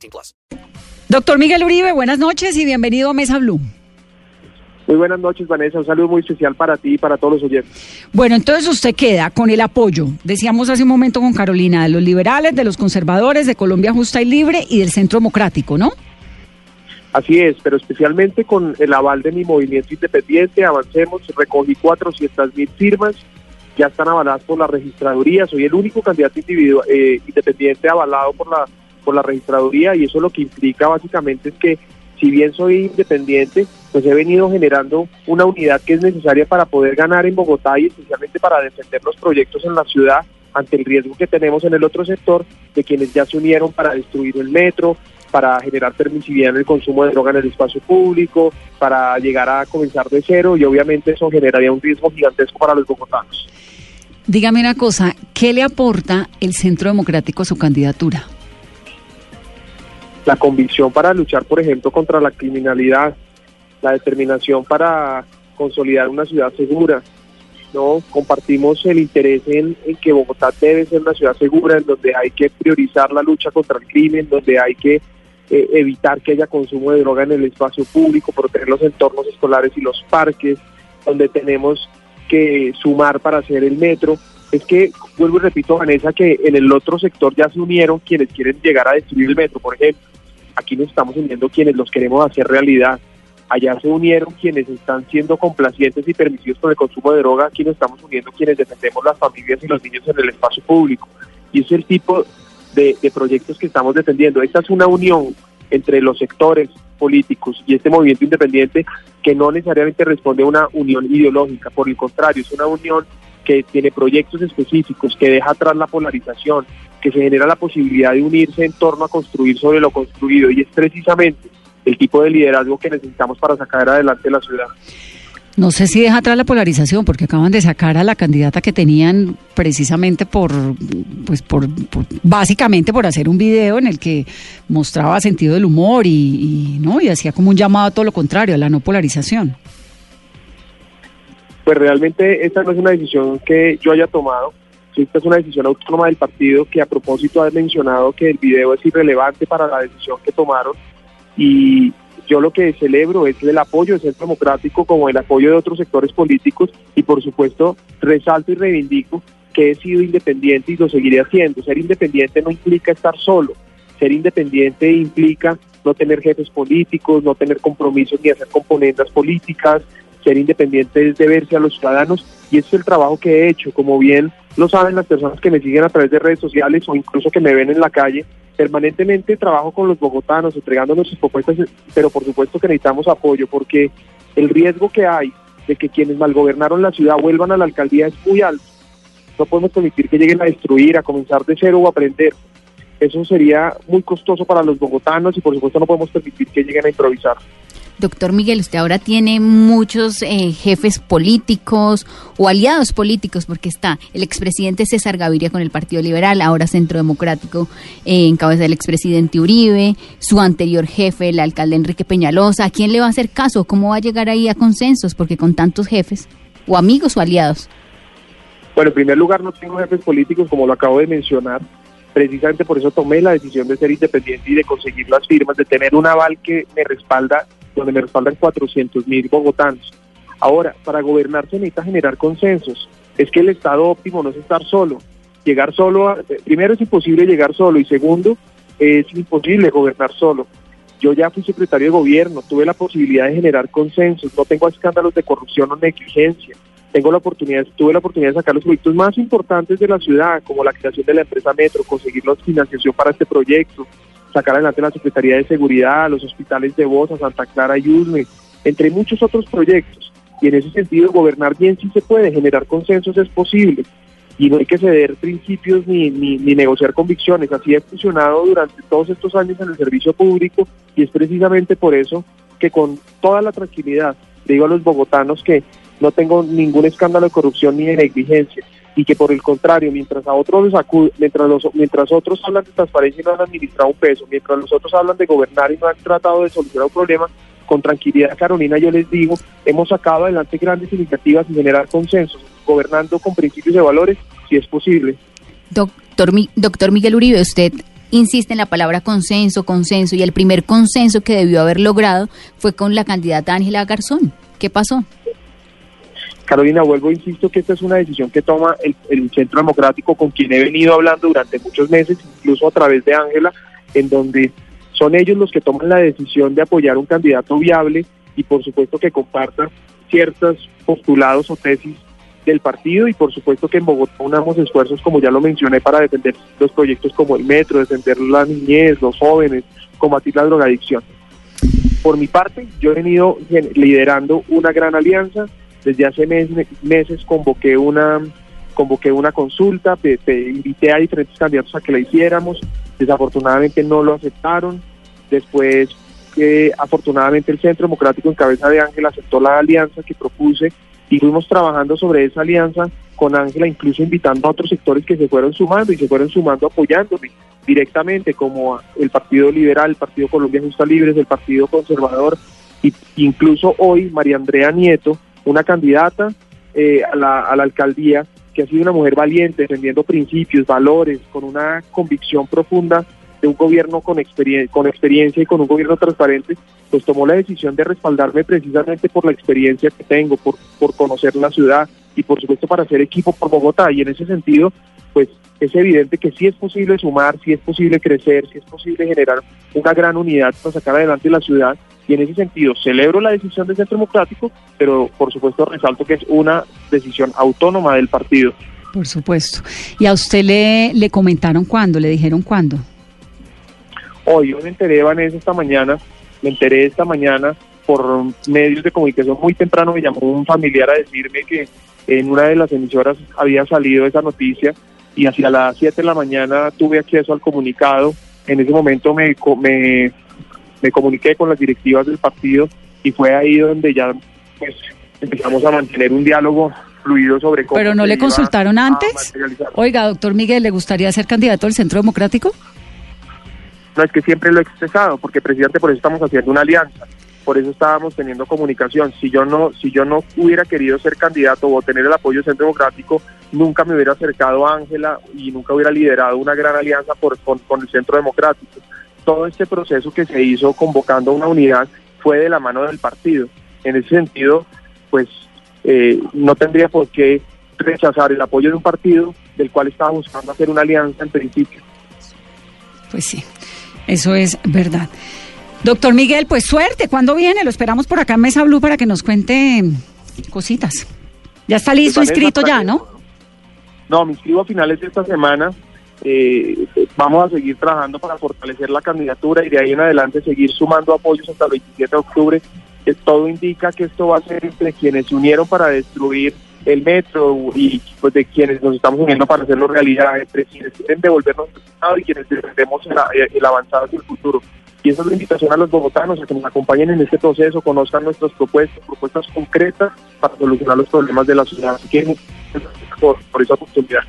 18 plus. Doctor Miguel Uribe, buenas noches y bienvenido a Mesa Blue. Muy buenas noches, Vanessa. Un saludo muy especial para ti y para todos los oyentes. Bueno, entonces usted queda con el apoyo, decíamos hace un momento con Carolina, de los liberales, de los conservadores, de Colombia Justa y Libre y del Centro Democrático, ¿no? Así es, pero especialmente con el aval de mi movimiento independiente, avancemos, recogí 400 mil firmas, ya están avaladas por la registraduría, soy el único candidato individual, eh, independiente avalado por la, por la registraduría y eso lo que implica básicamente es que si bien soy independiente, pues he venido generando una unidad que es necesaria para poder ganar en Bogotá y especialmente para defender los proyectos en la ciudad ante el riesgo que tenemos en el otro sector de quienes ya se unieron para destruir el metro, para generar permisividad en el consumo de droga en el espacio público, para llegar a comenzar de cero y obviamente eso generaría un riesgo gigantesco para los bogotanos. Dígame una cosa, ¿qué le aporta el Centro Democrático a su candidatura? La convicción para luchar, por ejemplo, contra la criminalidad, la determinación para consolidar una ciudad segura, no compartimos el interés en, que Bogotá debe ser una ciudad segura, en donde hay que priorizar la lucha contra el crimen, donde hay que eh, evitar que haya consumo de droga en el espacio público, proteger los entornos escolares y los parques, donde tenemos que sumar para hacer el metro. Es que, vuelvo y repito, Vanessa, que en el otro sector ya se unieron quienes quieren llegar a destruir el metro, por ejemplo. Aquí nos estamos uniendo quienes los queremos hacer realidad allá se unieron quienes están siendo complacientes y permitidos con el consumo de droga, aquí nos estamos uniendo quienes defendemos las familias y los niños en el espacio público. Y es el tipo de, de, proyectos que estamos defendiendo. Esta es una unión entre los sectores políticos y este movimiento independiente que no necesariamente responde a una unión ideológica, por el contrario, es una unión que tiene proyectos específicos, que deja atrás la polarización, que se genera la posibilidad de unirse en torno a construir sobre lo construido y es precisamente el tipo de liderazgo que necesitamos para sacar adelante la ciudad. No sé si deja atrás la polarización, porque acaban de sacar a la candidata que tenían precisamente por, pues por, por básicamente por hacer un video en el que mostraba sentido del humor y, y, no y hacía como un llamado a todo lo contrario, a la no polarización. Pues realmente esta no es una decisión que yo haya tomado, esta es una decisión autónoma del partido que a propósito ha mencionado que el video es irrelevante para la decisión que tomaron y yo lo que celebro es el apoyo del Centro Democrático como el apoyo de otros sectores políticos y por supuesto resalto y reivindico que he sido independiente y lo seguiré haciendo. Ser independiente no implica estar solo, ser independiente implica no tener jefes políticos, no tener compromisos ni hacer componendas políticas, ser independiente es deberse a los ciudadanos y ese es el trabajo que he hecho, como bien lo saben las personas que me siguen a través de redes sociales o incluso que me ven en la calle, permanentemente trabajo con los bogotanos, entregándonos sus propuestas, pero por supuesto que necesitamos apoyo porque el riesgo que hay de que quienes malgobernaron la ciudad vuelvan a la alcaldía es muy alto. No podemos permitir que lleguen a destruir, a comenzar de cero o a aprender. Eso sería muy costoso para los bogotanos y por supuesto no podemos permitir que lleguen a improvisar. Doctor Miguel, usted ahora tiene muchos eh, jefes políticos o aliados políticos, porque está el expresidente César Gaviria con el Partido Liberal, ahora Centro Democrático, eh, en cabeza del expresidente Uribe, su anterior jefe, el alcalde Enrique Peñalosa. ¿A quién le va a hacer caso? ¿Cómo va a llegar ahí a consensos? Porque con tantos jefes, o amigos o aliados. Bueno, en primer lugar, no tengo jefes políticos, como lo acabo de mencionar precisamente por eso tomé la decisión de ser independiente y de conseguir las firmas, de tener un aval que me respalda, donde me respaldan 400 mil bogotanos. Ahora, para gobernar se necesita generar consensos. Es que el estado óptimo no es estar solo. Llegar solo, a, primero es imposible llegar solo y segundo, es imposible gobernar solo. Yo ya fui secretario de gobierno, tuve la posibilidad de generar consensos, no tengo escándalos de corrupción o negligencia tengo la oportunidad, tuve la oportunidad de sacar los proyectos más importantes de la ciudad, como la creación de la empresa Metro, conseguir la financiación para este proyecto, sacar adelante la Secretaría de Seguridad, los hospitales de Bosa, Santa Clara y Usme, entre muchos otros proyectos. Y en ese sentido, gobernar bien sí se puede, generar consensos es posible. y no hay que ceder principios ni, ni, ni negociar convicciones. Así ha funcionado durante todos estos años en el servicio público y es precisamente por eso que con toda la tranquilidad digo a los bogotanos que no tengo ningún escándalo de corrupción ni de negligencia y que por el contrario, mientras a otros les acude, mientras los, mientras otros hablan de transparencia y no han administrado un peso, mientras los otros hablan de gobernar y no han tratado de solucionar un problema, con tranquilidad, Carolina, yo les digo, hemos sacado adelante grandes iniciativas y generar consensos, gobernando con principios y valores, si es posible. Doctor, doctor Miguel Uribe, usted insiste en la palabra consenso, consenso, y el primer consenso que debió haber logrado fue con la candidata Ángela Garzón. ¿Qué pasó? Carolina, vuelvo, insisto que esta es una decisión que toma el, Centro Democrático con quien he venido hablando durante muchos meses, incluso a través de Ángela, en donde son ellos los que toman la decisión de apoyar un candidato viable y por supuesto que compartan ciertos postulados o tesis del partido y por supuesto que en Bogotá unamos esfuerzos, como ya lo mencioné, para defender los proyectos como el metro, defender la niñez, los jóvenes, combatir la drogadicción. Por mi parte, yo he venido liderando una gran alianza desde hace meses, meses convoqué una convoqué una consulta, te, invité a diferentes candidatos a que la hiciéramos, desafortunadamente no lo aceptaron, después eh, afortunadamente el Centro Democrático en cabeza de Ángela aceptó la alianza que propuse y fuimos trabajando sobre esa alianza con Ángela, incluso invitando a otros sectores que se fueron sumando y se fueron sumando apoyándome directamente, como el Partido Liberal, el Partido Colombia Justa Libres, el Partido Conservador, y incluso hoy María Andrea Nieto, una candidata eh, a, la, alcaldía que ha sido una mujer valiente, defendiendo principios, valores, con una convicción profunda de un gobierno con, con experiencia y con un gobierno transparente, pues tomó la decisión de respaldarme precisamente por la experiencia que tengo, por, por conocer la ciudad y por supuesto para hacer equipo por Bogotá. Y en ese sentido, pues es evidente que sí es posible sumar, sí es posible crecer, sí es posible generar una gran unidad para sacar adelante la ciudad y en ese sentido celebro la decisión del Centro Democrático, pero por supuesto resalto que es una decisión autónoma del partido. Por supuesto. ¿Y a usted le, le comentaron cuándo? ¿Le dijeron cuándo? Hoy yo me enteré, Vanessa, esta mañana, me enteré esta mañana por medios de comunicación muy temprano, me llamó un familiar a decirme que en una de las emisoras había salido esa noticia y hacia las 7 de la mañana tuve acceso al comunicado. En ese momento me, me me comuniqué con las directivas del partido y fue ahí donde ya pues empezamos a mantener un diálogo fluido sobre cómo... ¿Pero no le consultaron antes? Oiga, doctor Miguel, ¿le gustaría ser candidato al Centro Democrático? No, es que siempre lo he expresado, porque presidente por eso estamos haciendo una alianza, por eso estábamos teniendo comunicación. Si yo no, si yo no hubiera querido ser candidato o tener el apoyo del Centro Democrático, nunca me hubiera acercado a Ángela y nunca hubiera liderado una gran alianza por, con el Centro Democrático todo este proceso que se hizo convocando una unidad fue de la mano del partido. En ese sentido, pues eh, no tendría por qué rechazar el apoyo de un partido del cual estaba buscando hacer una alianza en principio. Pues sí, eso es verdad. Doctor Miguel, pues suerte. ¿Cuándo viene? Lo esperamos por acá en Mesa Blue para que nos cuente cositas. Ya está listo, inscrito ya, ¿no? No, me inscribo a finales de esta semana. Eh, vamos a seguir trabajando para fortalecer la candidatura y de ahí en adelante seguir sumando apoyos hasta el 27 de octubre. que todo indica que esto va a ser entre quienes se unieron para destruir el metro y pues de quienes nos estamos uniendo para hacerlo realidad, entre quienes quieren devolvernos el Estado y quienes defendemos el, el avanzado hacia el futuro. Y esa es la invitación a los bogotanos a que nos acompañen en este proceso, conozcan nuestras propuestas, propuestas concretas para solucionar los problemas de la ciudad. Así que por, por esa oportunidad.